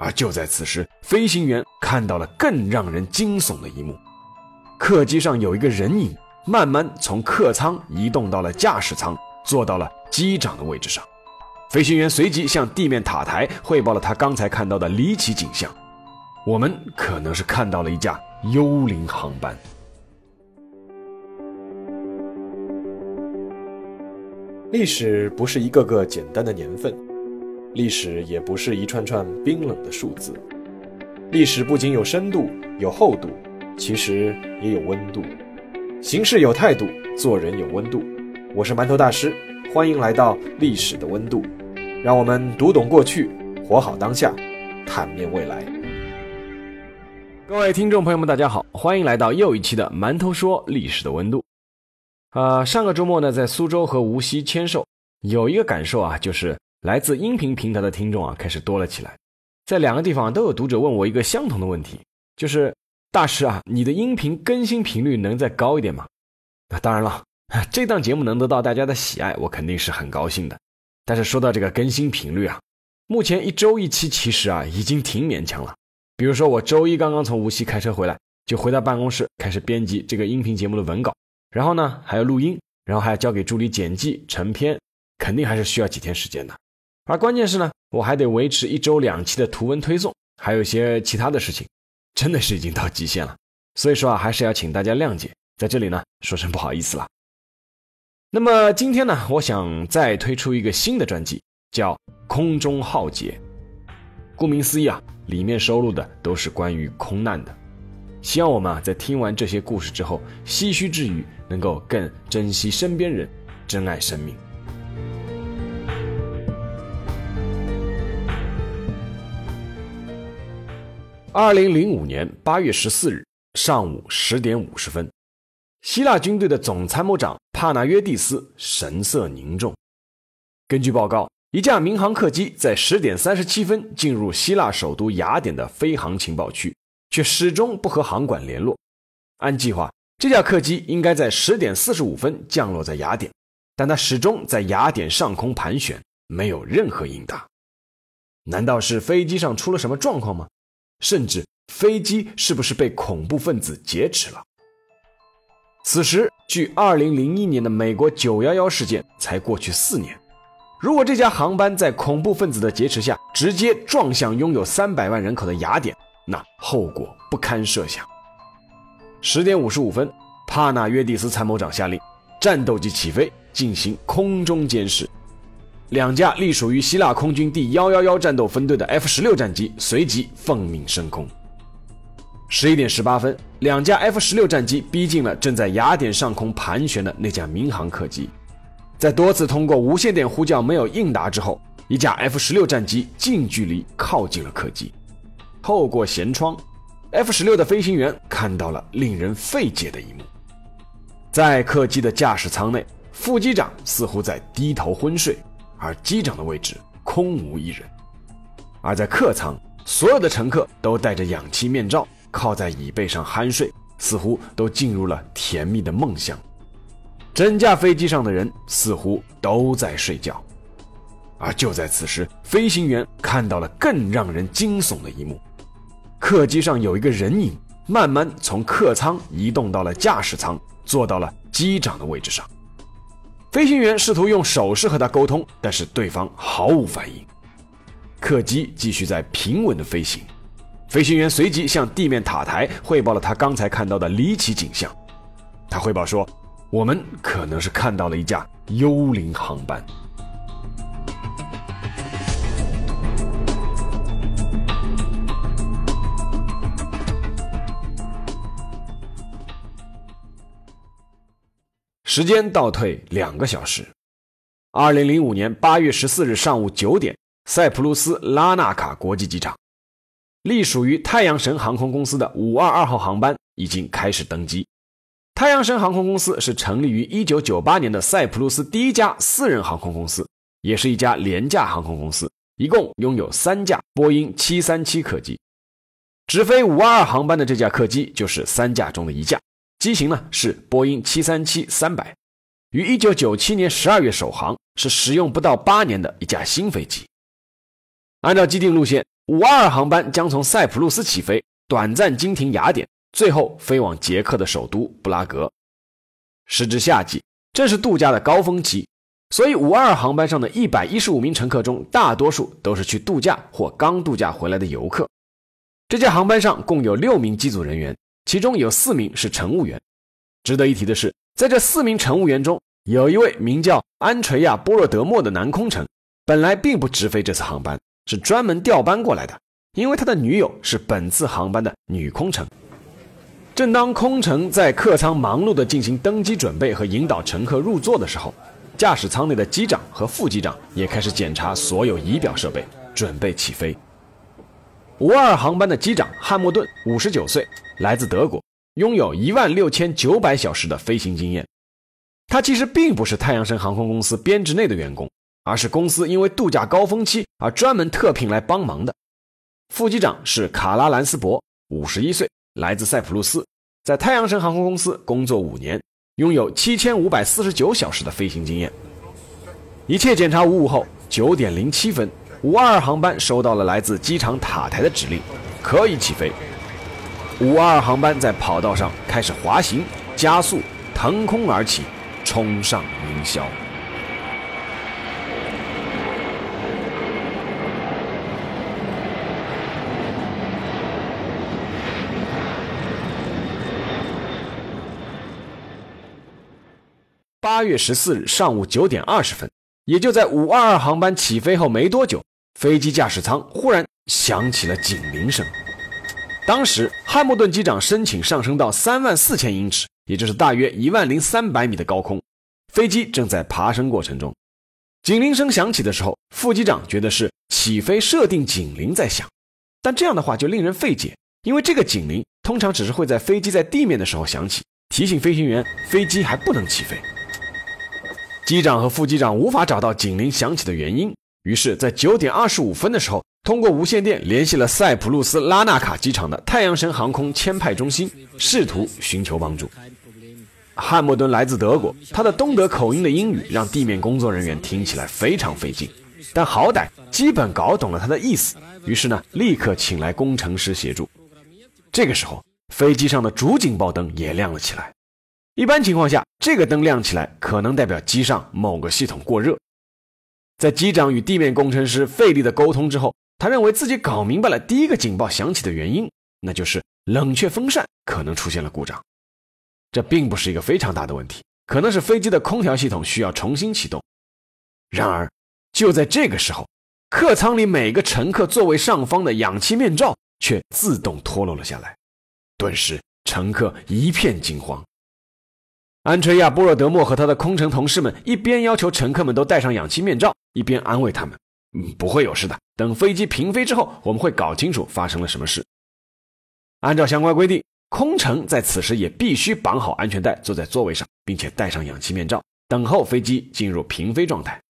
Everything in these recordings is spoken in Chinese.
而就在此时，飞行员看到了更让人惊悚的一幕：客机上有一个人影，慢慢从客舱移动到了驾驶舱，坐到了机长的位置上。飞行员随即向地面塔台汇报了他刚才看到的离奇景象。我们可能是看到了一架幽灵航班。历史不是一个个简单的年份，历史也不是一串串冰冷的数字。历史不仅有深度、有厚度，其实也有温度。行事有态度，做人有温度。我是馒头大师，欢迎来到历史的温度，让我们读懂过去，活好当下，坦面未来。各位听众朋友们，大家好，欢迎来到又一期的《馒头说历史的温度》。啊，上个周末呢，在苏州和无锡签售，有一个感受啊，就是来自音频平台的听众啊，开始多了起来。在两个地方都有读者问我一个相同的问题，就是大师啊，你的音频更新频率能再高一点吗？那当然了，这档节目能得到大家的喜爱，我肯定是很高兴的。但是说到这个更新频率啊，目前一周一期，其实啊，已经挺勉强了。比如说，我周一刚刚从无锡开车回来，就回到办公室开始编辑这个音频节目的文稿，然后呢还要录音，然后还要交给助理剪辑成片，肯定还是需要几天时间的。而关键是呢，我还得维持一周两期的图文推送，还有一些其他的事情，真的是已经到极限了。所以说啊，还是要请大家谅解，在这里呢说声不好意思了。那么今天呢，我想再推出一个新的专辑，叫《空中浩劫》。顾名思义啊，里面收录的都是关于空难的。希望我们啊，在听完这些故事之后，唏嘘之余，能够更珍惜身边人，珍爱生命。二零零五年八月十四日上午十点五十分，希腊军队的总参谋长帕纳约蒂斯神色凝重。根据报告。一架民航客机在十点三十七分进入希腊首都雅典的飞航情报区，却始终不和航管联络。按计划，这架客机应该在十点四十五分降落在雅典，但它始终在雅典上空盘旋，没有任何应答。难道是飞机上出了什么状况吗？甚至飞机是不是被恐怖分子劫持了？此时，距二零零一年的美国九幺幺事件才过去四年。如果这架航班在恐怖分子的劫持下直接撞向拥有三百万人口的雅典，那后果不堪设想。十点五十五分，帕纳约蒂斯参谋长下令，战斗机起飞进行空中监视。两架隶属于希腊空军第幺幺幺战斗分队的 F 十六战机随即奉命升空。十一点十八分，两架 F 十六战机逼近了正在雅典上空盘旋的那架民航客机。在多次通过无线电呼叫没有应答之后，一架 F 十六战机近距离靠近了客机。透过舷窗，F 十六的飞行员看到了令人费解的一幕：在客机的驾驶舱内，副机长似乎在低头昏睡，而机长的位置空无一人；而在客舱，所有的乘客都戴着氧气面罩，靠在椅背上酣睡，似乎都进入了甜蜜的梦乡。整架飞机上的人似乎都在睡觉，而就在此时，飞行员看到了更让人惊悚的一幕：客机上有一个人影，慢慢从客舱移动到了驾驶舱，坐到了机长的位置上。飞行员试图用手势和他沟通，但是对方毫无反应。客机继续在平稳的飞行，飞行员随即向地面塔台汇报了他刚才看到的离奇景象。他汇报说。我们可能是看到了一架幽灵航班。时间倒退两个小时，二零零五年八月十四日上午九点，塞浦路斯拉纳卡国际机场，隶属于太阳神航空公司的五二二号航班已经开始登机。太阳神航空公司是成立于1998年的塞浦路斯第一家私人航空公司，也是一家廉价航空公司，一共拥有三架波音737客机。直飞522航班的这架客机就是三架中的一架，机型呢是波音737-300，于1997年12月首航，是使用不到八年的一架新飞机。按照既定路线五二二航班将从塞浦路斯起飞，短暂经停雅典，最后飞往捷克的首都布拉格。时至夏季，正是度假的高峰期，所以五二二航班上的一百一十五名乘客中，大多数都是去度假或刚度假回来的游客。这架航班上共有六名机组人员，其中有四名是乘务员。值得一提的是，在这四名乘务员中，有一位名叫安垂亚·波若德莫的男空乘，本来并不直飞这次航班。是专门调班过来的，因为他的女友是本次航班的女空乘。正当空乘在客舱忙碌地进行登机准备和引导乘客入座的时候，驾驶舱内的机长和副机长也开始检查所有仪表设备，准备起飞。五二航班的机长汉默顿，五十九岁，来自德国，拥有一万六千九百小时的飞行经验。他其实并不是太阳神航空公司编制内的员工。而是公司因为度假高峰期而专门特聘来帮忙的。副机长是卡拉兰斯伯，五十一岁，来自塞浦路斯，在太阳神航空公司工作五年，拥有七千五百四十九小时的飞行经验。一切检查无误后，九点零七分，五二航班收到了来自机场塔台的指令，可以起飞。五二二航班在跑道上开始滑行、加速、腾空而起，冲上云霄。八月十四日上午九点二十分，也就在五二二航班起飞后没多久，飞机驾驶舱忽然响起了警铃声。当时，汉默顿机长申请上升到三万四千英尺，也就是大约一万零三百米的高空，飞机正在爬升过程中。警铃声响起的时候，副机长觉得是起飞设定警铃在响，但这样的话就令人费解，因为这个警铃通常只是会在飞机在地面的时候响起，提醒飞行员飞机还不能起飞。机长和副机长无法找到警铃响起的原因，于是，在九点二十五分的时候，通过无线电联系了塞浦路斯拉纳卡机场的太阳神航空签派中心，试图寻求帮助。汉默顿来自德国，他的东德口音的英语让地面工作人员听起来非常费劲，但好歹基本搞懂了他的意思。于是呢，立刻请来工程师协助。这个时候，飞机上的主警报灯也亮了起来。一般情况下，这个灯亮起来可能代表机上某个系统过热。在机长与地面工程师费力的沟通之后，他认为自己搞明白了第一个警报响起的原因，那就是冷却风扇可能出现了故障。这并不是一个非常大的问题，可能是飞机的空调系统需要重新启动。然而，就在这个时候，客舱里每个乘客座位上方的氧气面罩却自动脱落了下来，顿时乘客一片惊慌。安垂亚·波若德莫和他的空乘同事们一边要求乘客们都戴上氧气面罩，一边安慰他们：“嗯，不会有事的。等飞机平飞之后，我们会搞清楚发生了什么事。”按照相关规定，空乘在此时也必须绑好安全带，坐在座位上，并且戴上氧气面罩，等候飞机进入平飞状态。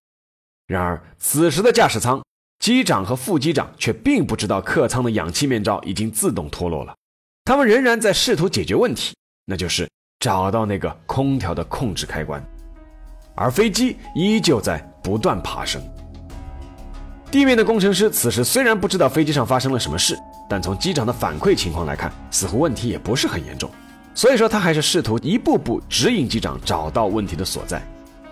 然而，此时的驾驶舱机长和副机长却并不知道客舱的氧气面罩已经自动脱落了，他们仍然在试图解决问题，那就是。找到那个空调的控制开关，而飞机依旧在不断爬升。地面的工程师此时虽然不知道飞机上发生了什么事，但从机长的反馈情况来看，似乎问题也不是很严重。所以说，他还是试图一步步指引机长找到问题的所在。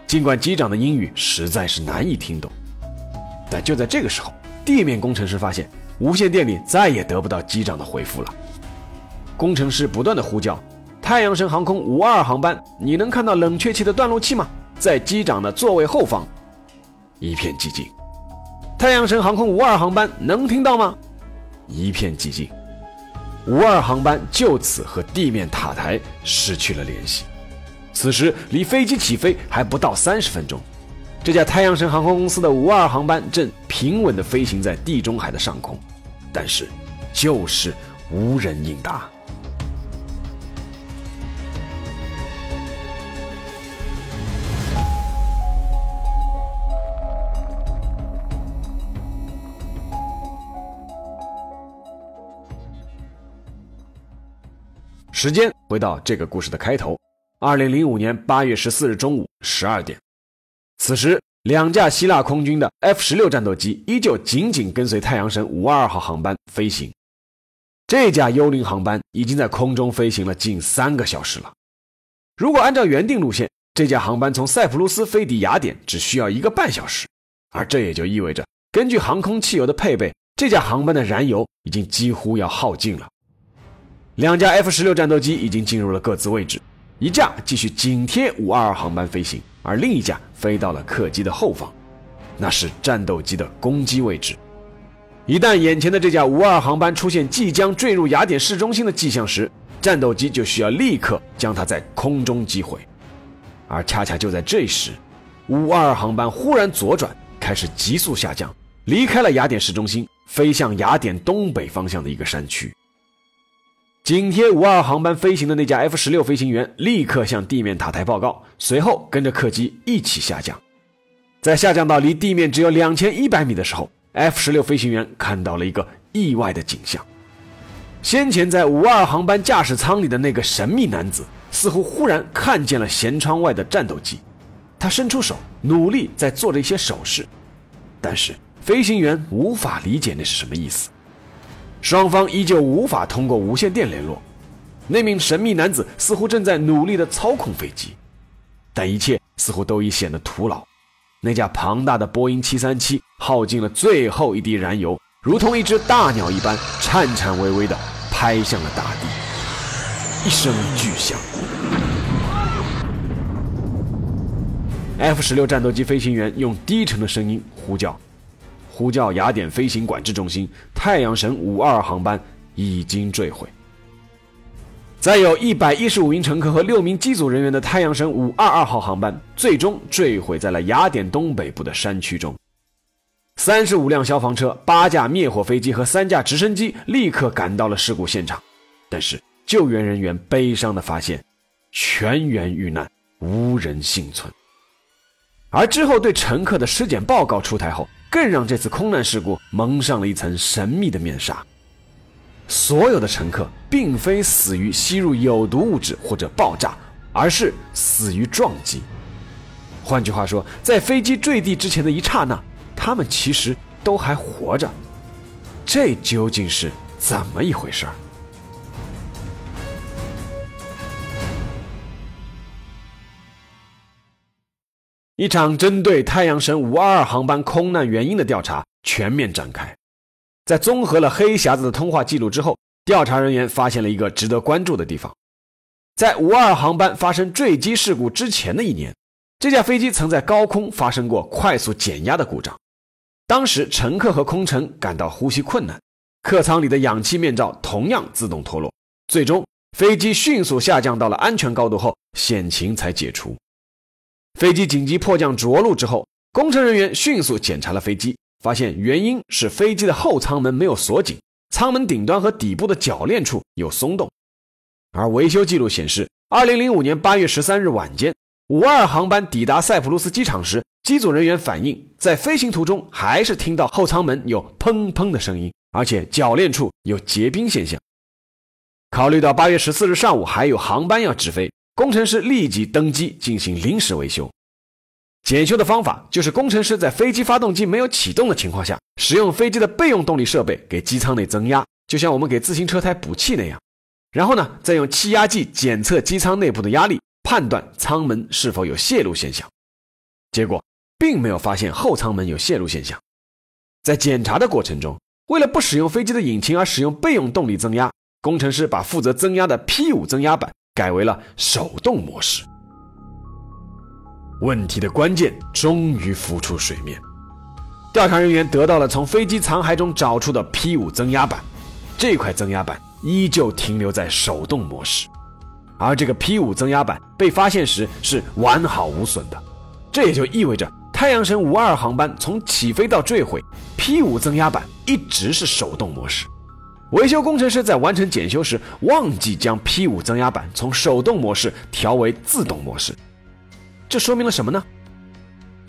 尽管机长的英语实在是难以听懂，但就在这个时候，地面工程师发现无线电里再也得不到机长的回复了。工程师不断的呼叫。太阳神航空五二航班，你能看到冷却器的断路器吗？在机长的座位后方，一片寂静。太阳神航空五二航班能听到吗？一片寂静。五二航班就此和地面塔台失去了联系。此时离飞机起飞还不到三十分钟，这架太阳神航空公司的五二航班正平稳地飞行在地中海的上空，但是就是无人应答。时间回到这个故事的开头，二零零五年八月十四日中午十二点，此时，两架希腊空军的 F 十六战斗机依旧紧紧跟随太阳神五二二号航班飞行。这架幽灵航班已经在空中飞行了近三个小时了。如果按照原定路线，这架航班从塞浦路斯飞抵雅典只需要一个半小时，而这也就意味着，根据航空汽油的配备，这架航班的燃油已经几乎要耗尽了。两架 F 十六战斗机已经进入了各自位置，一架继续紧贴五二二航班飞行，而另一架飞到了客机的后方，那是战斗机的攻击位置。一旦眼前的这架五二航班出现即将坠入雅典市中心的迹象时，战斗机就需要立刻将它在空中击毁。而恰恰就在这时，五二航班忽然左转，开始急速下降，离开了雅典市中心，飞向雅典东北方向的一个山区。紧贴五二航班飞行的那架 F 十六飞行员立刻向地面塔台报告，随后跟着客机一起下降。在下降到离地面只有两千一百米的时候。F 十六飞行员看到了一个意外的景象：先前在五二航班驾驶舱里的那个神秘男子，似乎忽然看见了舷窗外的战斗机。他伸出手，努力在做着一些手势，但是飞行员无法理解那是什么意思。双方依旧无法通过无线电联络。那名神秘男子似乎正在努力地操控飞机，但一切似乎都已显得徒劳。那架庞大的波音737耗尽了最后一滴燃油，如同一只大鸟一般，颤颤巍巍地拍向了大地。一声巨响，F 十六战斗机飞行员用低沉的声音呼叫，呼叫雅典飞行管制中心：太阳神五二航班已经坠毁。载有一百一十五名乘客和六名机组人员的太阳神五二二号航班，最终坠毁在了雅典东北部的山区中。三十五辆消防车、八架灭火飞机和三架直升机立刻赶到了事故现场，但是救援人员悲伤地发现，全员遇难，无人幸存。而之后对乘客的尸检报告出台后，更让这次空难事故蒙上了一层神秘的面纱。所有的乘客并非死于吸入有毒物质或者爆炸，而是死于撞击。换句话说，在飞机坠地之前的一刹那，他们其实都还活着。这究竟是怎么一回事儿？一场针对太阳神五二二航班空难原因的调查全面展开。在综合了黑匣子的通话记录之后，调查人员发现了一个值得关注的地方。在五二航班发生坠机事故之前的一年，这架飞机曾在高空发生过快速减压的故障。当时乘客和空乘感到呼吸困难，客舱里的氧气面罩同样自动脱落。最终，飞机迅速下降到了安全高度后，险情才解除。飞机紧急迫降着陆之后，工程人员迅速检查了飞机。发现原因是飞机的后舱门没有锁紧，舱门顶端和底部的铰链处有松动。而维修记录显示，二零零五年八月十三日晚间，五二航班抵达塞浦路斯机场时，机组人员反映，在飞行途中还是听到后舱门有砰砰的声音，而且铰链处有结冰现象。考虑到八月十四日上午还有航班要直飞，工程师立即登机进行临时维修。检修的方法就是工程师在飞机发动机没有启动的情况下，使用飞机的备用动力设备给机舱内增压，就像我们给自行车胎补气那样。然后呢，再用气压计检测机舱内部的压力，判断舱门是否有泄露现象。结果并没有发现后舱门有泄露现象。在检查的过程中，为了不使用飞机的引擎而使用备用动力增压，工程师把负责增压的 P 五增压板改为了手动模式。问题的关键终于浮出水面，调查人员得到了从飞机残骸中找出的 P 五增压板，这块增压板依旧停留在手动模式，而这个 P 五增压板被发现时是完好无损的，这也就意味着太阳神五二航班从起飞到坠毁，P 五增压板一直是手动模式。维修工程师在完成检修时忘记将 P 五增压板从手动模式调为自动模式。这说明了什么呢？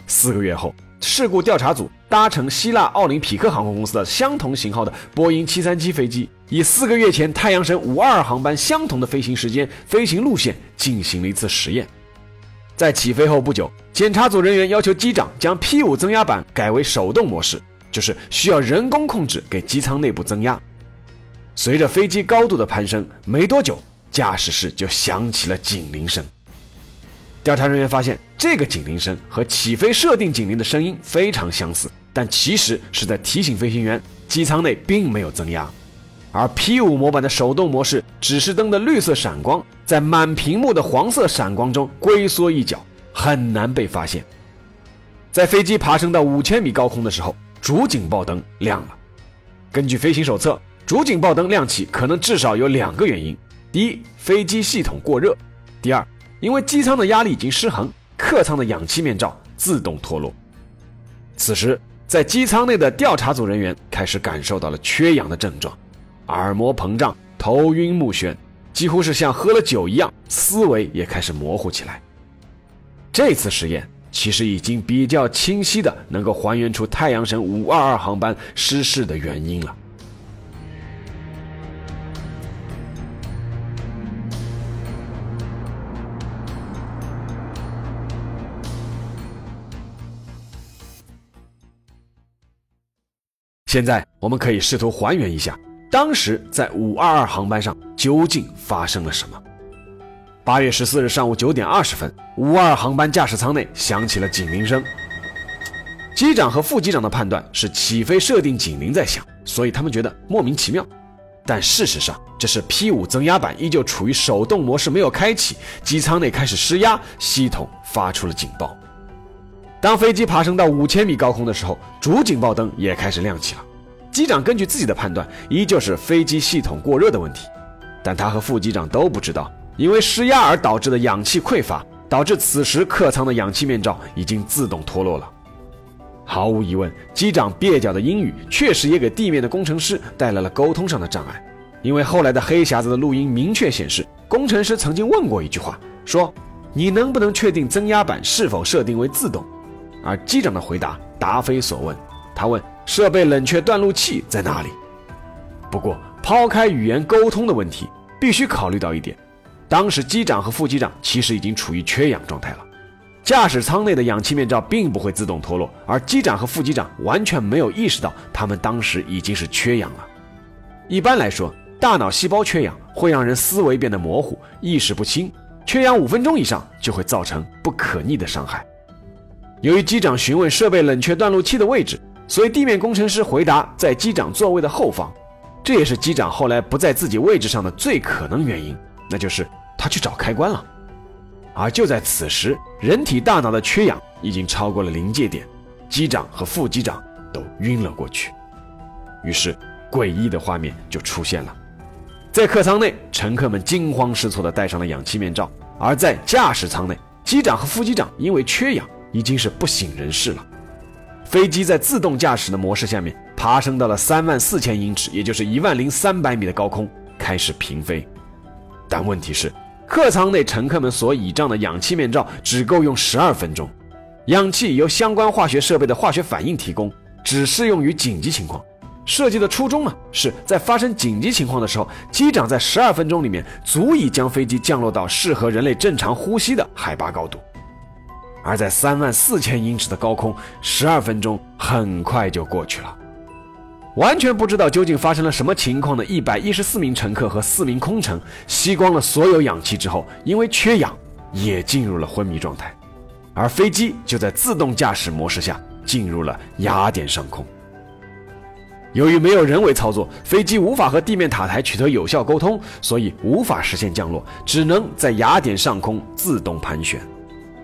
四个月后，事故调查组搭乘希腊奥林匹克航空公司的相同型号的波音737飞机，以四个月前太阳神五二航班相同的飞行时间、飞行路线进行了一次实验。在起飞后不久，检查组人员要求机长将 P5 增压板改为手动模式，就是需要人工控制给机舱内部增压。随着飞机高度的攀升，没多久，驾驶室就响起了警铃声。调查人员发现，这个警铃声和起飞设定警铃的声音非常相似，但其实是在提醒飞行员机舱内并没有增压。而 P5 模板的手动模式指示灯的绿色闪光，在满屏幕的黄色闪光中龟缩一角，很难被发现。在飞机爬升到五千米高空的时候，主警报灯亮了。根据飞行手册，主警报灯亮起可能至少有两个原因：第一，飞机系统过热；第二，因为机舱的压力已经失衡，客舱的氧气面罩自动脱落。此时，在机舱内的调查组人员开始感受到了缺氧的症状。耳膜膨胀，头晕目眩，几乎是像喝了酒一样，思维也开始模糊起来。这次实验其实已经比较清晰的能够还原出太阳神五二二航班失事的原因了。现在我们可以试图还原一下。当时在五二二航班上究竟发生了什么？八月十四日上午九点二十分，五二航班驾驶舱内响起了警铃声。机长和副机长的判断是起飞设定警铃在响，所以他们觉得莫名其妙。但事实上，这是 P 五增压板依旧处于手动模式，没有开启，机舱内开始失压，系统发出了警报。当飞机爬升到五千米高空的时候，主警报灯也开始亮起了。机长根据自己的判断，依旧是飞机系统过热的问题，但他和副机长都不知道，因为失压而导致的氧气匮乏，导致此时客舱的氧气面罩已经自动脱落了。毫无疑问，机长蹩脚的英语确实也给地面的工程师带来了沟通上的障碍，因为后来的黑匣子的录音明确显示，工程师曾经问过一句话，说：“你能不能确定增压板是否设定为自动？”而机长的回答答非所问，他问。设备冷却断路器在哪里？不过，抛开语言沟通的问题，必须考虑到一点：当时机长和副机长其实已经处于缺氧状态了。驾驶舱内的氧气面罩并不会自动脱落，而机长和副机长完全没有意识到他们当时已经是缺氧了。一般来说，大脑细胞缺氧会让人思维变得模糊、意识不清，缺氧五分钟以上就会造成不可逆的伤害。由于机长询问设备冷却断路器的位置。所以，地面工程师回答在机长座位的后方，这也是机长后来不在自己位置上的最可能原因，那就是他去找开关了。而就在此时，人体大脑的缺氧已经超过了临界点，机长和副机长都晕了过去。于是，诡异的画面就出现了：在客舱内，乘客们惊慌失措地戴上了氧气面罩；而在驾驶舱内，机长和副机长因为缺氧，已经是不省人事了。飞机在自动驾驶的模式下面爬升到了三万四千英尺，也就是一万零三百米的高空，开始平飞。但问题是，客舱内乘客们所倚仗的氧气面罩只够用十二分钟，氧气由相关化学设备的化学反应提供，只适用于紧急情况。设计的初衷嘛，是在发生紧急情况的时候，机长在十二分钟里面足以将飞机降落到适合人类正常呼吸的海拔高度。而在三万四千英尺的高空，十二分钟很快就过去了。完全不知道究竟发生了什么情况的一百一十四名乘客和四名空乘，吸光了所有氧气之后，因为缺氧，也进入了昏迷状态。而飞机就在自动驾驶模式下进入了雅典上空。由于没有人为操作，飞机无法和地面塔台取得有效沟通，所以无法实现降落，只能在雅典上空自动盘旋。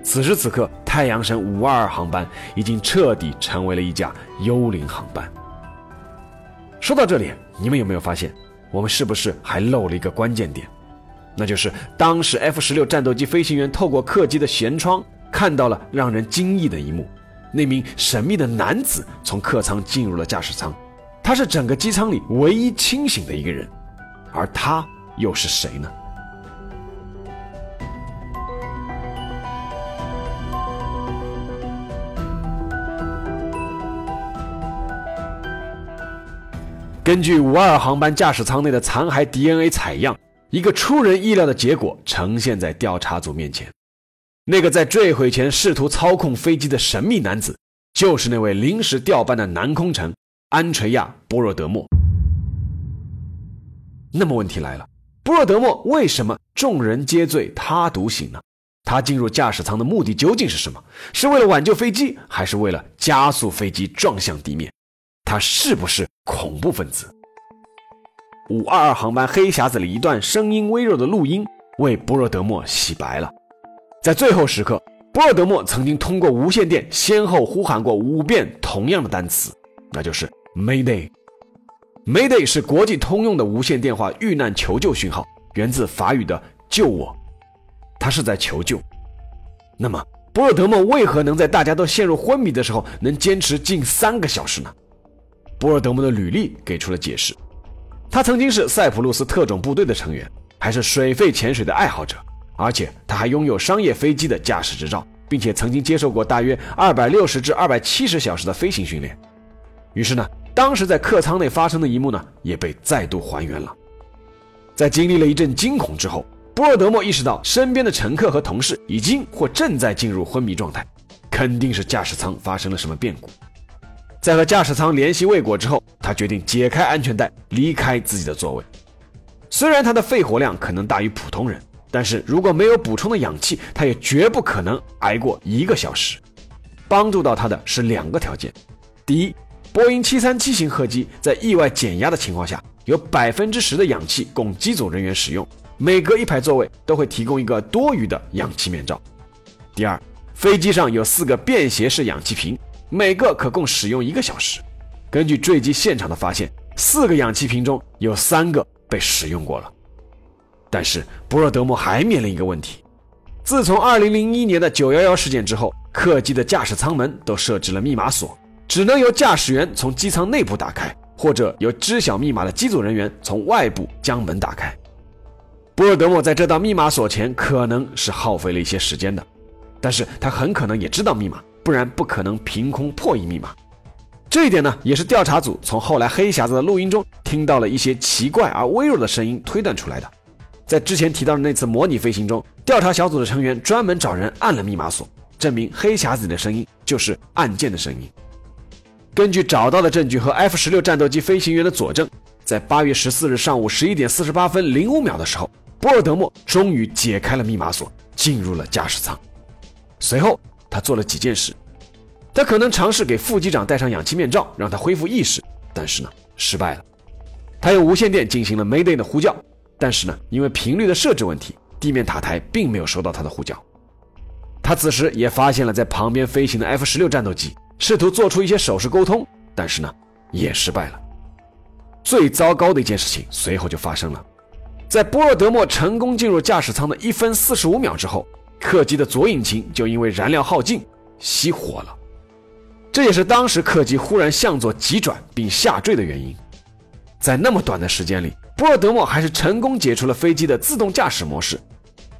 此时此刻，太阳神五二二航班已经彻底成为了一架幽灵航班。说到这里，你们有没有发现，我们是不是还漏了一个关键点？那就是当时 F 十六战斗机飞行员透过客机的舷窗看到了让人惊异的一幕：那名神秘的男子从客舱进入了驾驶舱，他是整个机舱里唯一清醒的一个人，而他又是谁呢？根据五二航班驾驶舱内的残骸 DNA 采样，一个出人意料的结果呈现在调查组面前。那个在坠毁前试图操控飞机的神秘男子，就是那位临时调班的男空乘安垂亚·波若德莫。那么问题来了，波若德莫为什么众人皆醉他独醒呢？他进入驾驶舱的目的究竟是什么？是为了挽救飞机，还是为了加速飞机撞向地面？他是不是恐怖分子？五二二航班黑匣子里一段声音微弱的录音为波若德莫洗白了。在最后时刻，波若德莫曾经通过无线电先后呼喊过五遍同样的单词，那就是 Mayday。Mayday 是国际通用的无线电话遇难求救讯号，源自法语的“救我”。他是在求救。那么，波尔德莫为何能在大家都陷入昏迷的时候，能坚持近三个小时呢？波尔德莫的履历给出了解释：他曾经是塞浦路斯特种部队的成员，还是水肺潜水的爱好者，而且他还拥有商业飞机的驾驶执照，并且曾经接受过大约二百六十至二百七十小时的飞行训练。于是呢，当时在客舱内发生的一幕呢，也被再度还原了。在经历了一阵惊恐之后。波尔德莫意识到，身边的乘客和同事已经或正在进入昏迷状态，肯定是驾驶舱发生了什么变故。在和驾驶舱联系未果之后，他决定解开安全带，离开自己的座位。虽然他的肺活量可能大于普通人，但是如果没有补充的氧气，他也绝不可能挨过一个小时。帮助到他的是两个条件：第一，波音737型客机在意外减压的情况下，有百分之十的氧气供机组人员使用。每隔一排座位都会提供一个多余的氧气面罩。第二，飞机上有四个便携式氧气瓶，每个可供使用一个小时。根据坠机现场的发现，四个氧气瓶中有三个被使用过了。但是博尔德莫还面临一个问题：自从2001年的911事件之后，客机的驾驶舱门都设置了密码锁，只能由驾驶员从机舱内部打开，或者由知晓密码的机组人员从外部将门打开。博尔德莫在这道密码锁前可能是耗费了一些时间的，但是他很可能也知道密码，不然不可能凭空破译密码。这一点呢，也是调查组从后来黑匣子的录音中听到了一些奇怪而微弱的声音推断出来的。在之前提到的那次模拟飞行中，调查小组的成员专门找人按了密码锁，证明黑匣子里的声音就是按键的声音。根据找到的证据和 F 十六战斗机飞行员的佐证，在八月十四日上午十一点四十八分零五秒的时候。波尔德莫终于解开了密码锁，进入了驾驶舱。随后，他做了几件事。他可能尝试给副机长戴上氧气面罩，让他恢复意识，但是呢，失败了。他用无线电进行了 Mayday 的呼叫，但是呢，因为频率的设置问题，地面塔台并没有收到他的呼叫。他此时也发现了在旁边飞行的 F 十六战斗机，试图做出一些手势沟通，但是呢，也失败了。最糟糕的一件事情随后就发生了。在波尔德莫成功进入驾驶舱的一分四十五秒之后，客机的左引擎就因为燃料耗尽熄火了。这也是当时客机忽然向左急转并下坠的原因。在那么短的时间里，波尔德莫还是成功解除了飞机的自动驾驶模式。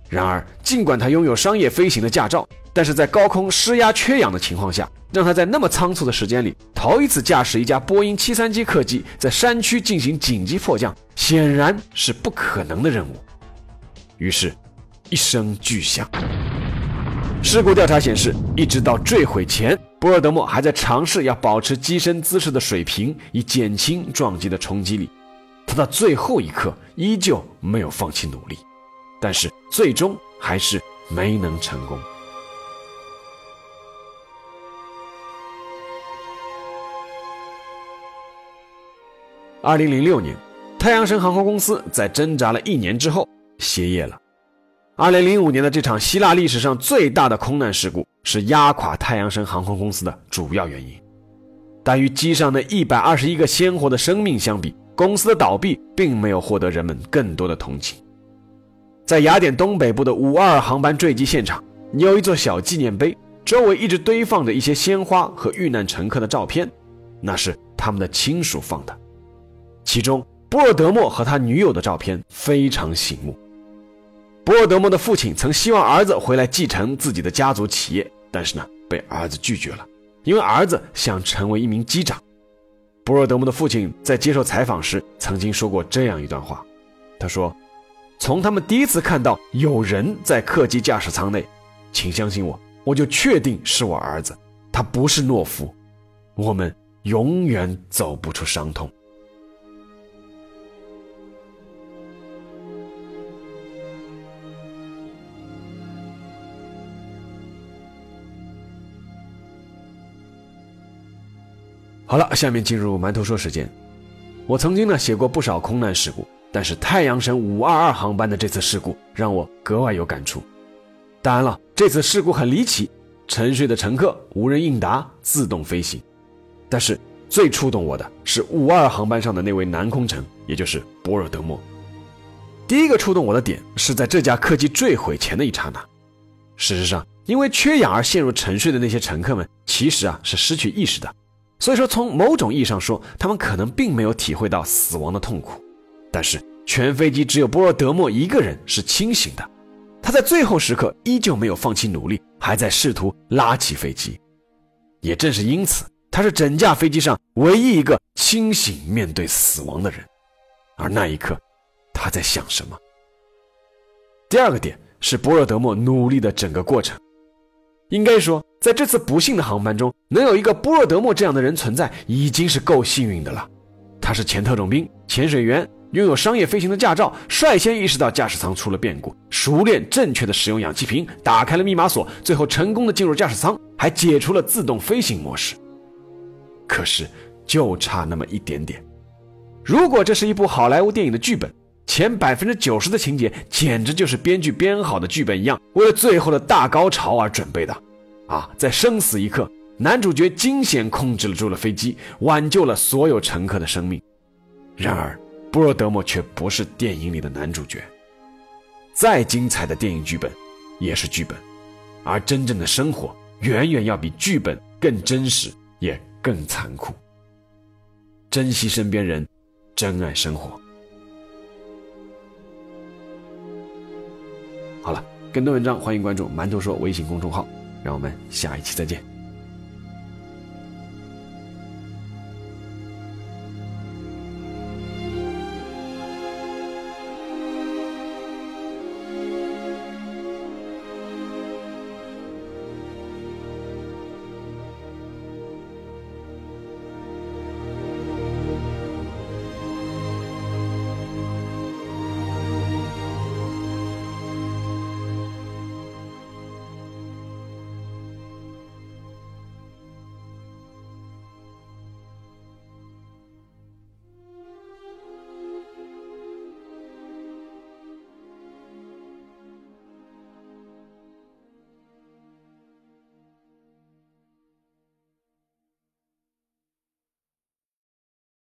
然而，尽管他拥有商业飞行的驾照，但是在高空施压缺氧的情况下，让他在那么仓促的时间里头一次驾驶一架波音七三七客机在山区进行紧急迫降，显然是不可能的任务。于是，一声巨响。事故调查显示，一直到坠毁前，波尔德莫还在尝试要保持机身姿势的水平，以减轻撞击的冲击力。他到最后一刻依旧没有放弃努力，但是最终还是没能成功。二零零六年，太阳神航空公司在挣扎了一年之后歇业了。二零零五年的这场希腊历史上最大的空难事故是压垮太阳神航空公司的主要原因。但与机上那一百二十一个鲜活的生命相比，公司的倒闭并没有获得人们更多的同情。在雅典东北部的五二航班坠机现场，有一座小纪念碑，周围一直堆放着一些鲜花和遇难乘客的照片，那是他们的亲属放的。其中，波尔德莫和他女友的照片非常醒目。波尔德莫的父亲曾希望儿子回来继承自己的家族企业，但是呢，被儿子拒绝了，因为儿子想成为一名机长。波尔德莫的父亲在接受采访时曾经说过这样一段话，他说：“从他们第一次看到有人在客机驾驶舱内，请相信我，我就确定是我儿子，他不是懦夫。我们永远走不出伤痛。好了，下面进入馒头说时间。我曾经呢写过不少空难事故，但是太阳神五二二航班的这次事故让我格外有感触。当然了，这次事故很离奇，沉睡的乘客无人应答，自动飞行。但是最触动我的是五二航班上的那位男空乘，也就是博尔德莫。第一个触动我的点是在这架客机坠毁前的一刹那。事实上，因为缺氧而陷入沉睡的那些乘客们，其实啊是失去意识的。所以说，从某种意义上说，他们可能并没有体会到死亡的痛苦。但是，全飞机只有波尔德莫一个人是清醒的，他在最后时刻依旧没有放弃努力，还在试图拉起飞机。也正是因此，他是整架飞机上唯一一个清醒面对死亡的人。而那一刻，他在想什么？第二个点是波尔德莫努力的整个过程。应该说，在这次不幸的航班中，能有一个波尔德莫这样的人存在，已经是够幸运的了。他是前特种兵、潜水员，拥有商业飞行的驾照，率先意识到驾驶舱出了变故，熟练正确的使用氧气瓶，打开了密码锁，最后成功的进入驾驶舱，还解除了自动飞行模式。可是，就差那么一点点。如果这是一部好莱坞电影的剧本，前百分之九十的情节简直就是编剧编好的剧本一样，为了最后的大高潮而准备的。啊，在生死一刻，男主角惊险控制了住了飞机，挽救了所有乘客的生命。然而，布罗德莫却不是电影里的男主角。再精彩的电影剧本，也是剧本，而真正的生活远远要比剧本更真实，也更残酷。珍惜身边人，珍爱生活。好了，更多文章欢迎关注“馒头说”微信公众号，让我们下一期再见。